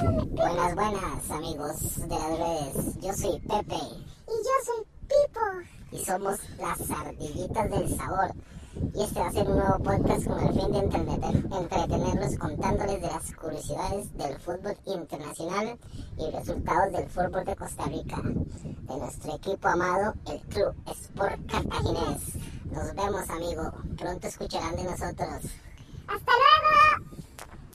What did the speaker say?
Buenas, buenas amigos de las redes. Yo soy Pepe. Y yo soy Pipo. Y somos las ardillitas del sabor. Y este va a ser un nuevo podcast con el fin de entretenerlos contándoles de las curiosidades del fútbol internacional y resultados del fútbol de Costa Rica. De nuestro equipo amado, el Club Sport Cartaginés. Nos vemos, amigo. Pronto escucharán de nosotros.